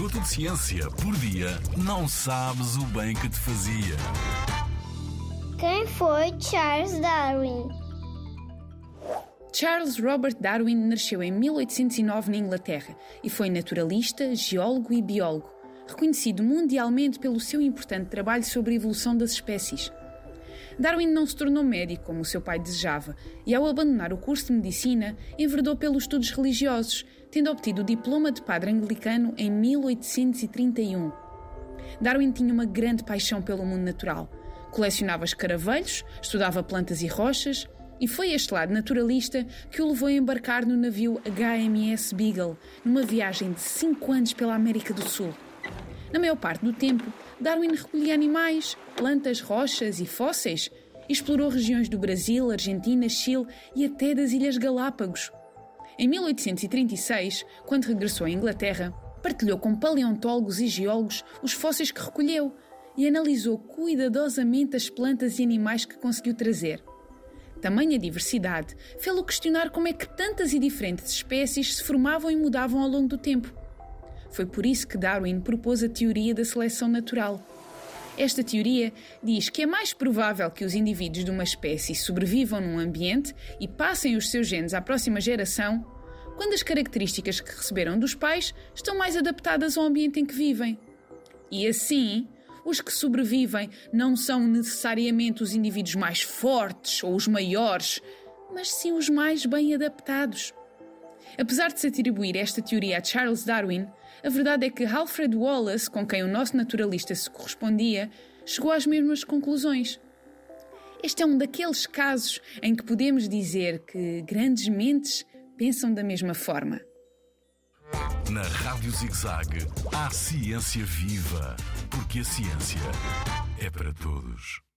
minuto de ciência por dia, não sabes o bem que te fazia. Quem foi Charles Darwin? Charles Robert Darwin nasceu em 1809 na Inglaterra e foi naturalista, geólogo e biólogo, reconhecido mundialmente pelo seu importante trabalho sobre a evolução das espécies. Darwin não se tornou médico como o seu pai desejava e, ao abandonar o curso de medicina, enverdou pelos estudos religiosos, tendo obtido o diploma de padre anglicano em 1831. Darwin tinha uma grande paixão pelo mundo natural. Colecionava escaravelhos, estudava plantas e rochas, e foi este lado naturalista que o levou a embarcar no navio HMS Beagle, numa viagem de 5 anos pela América do Sul. Na maior parte do tempo, Darwin recolhia animais, plantas, rochas e fósseis explorou regiões do Brasil, Argentina, Chile e até das Ilhas Galápagos. Em 1836, quando regressou à Inglaterra, partilhou com paleontólogos e geólogos os fósseis que recolheu e analisou cuidadosamente as plantas e animais que conseguiu trazer. Tamanha diversidade fê-lo questionar como é que tantas e diferentes espécies se formavam e mudavam ao longo do tempo. Foi por isso que Darwin propôs a teoria da seleção natural. Esta teoria diz que é mais provável que os indivíduos de uma espécie sobrevivam num ambiente e passem os seus genes à próxima geração quando as características que receberam dos pais estão mais adaptadas ao ambiente em que vivem. E assim, os que sobrevivem não são necessariamente os indivíduos mais fortes ou os maiores, mas sim os mais bem adaptados. Apesar de se atribuir esta teoria a Charles Darwin, a verdade é que Alfred Wallace, com quem o nosso naturalista se correspondia, chegou às mesmas conclusões. Este é um daqueles casos em que podemos dizer que grandes mentes pensam da mesma forma. Na Rádio ZigZag, há ciência viva, porque a ciência é para todos.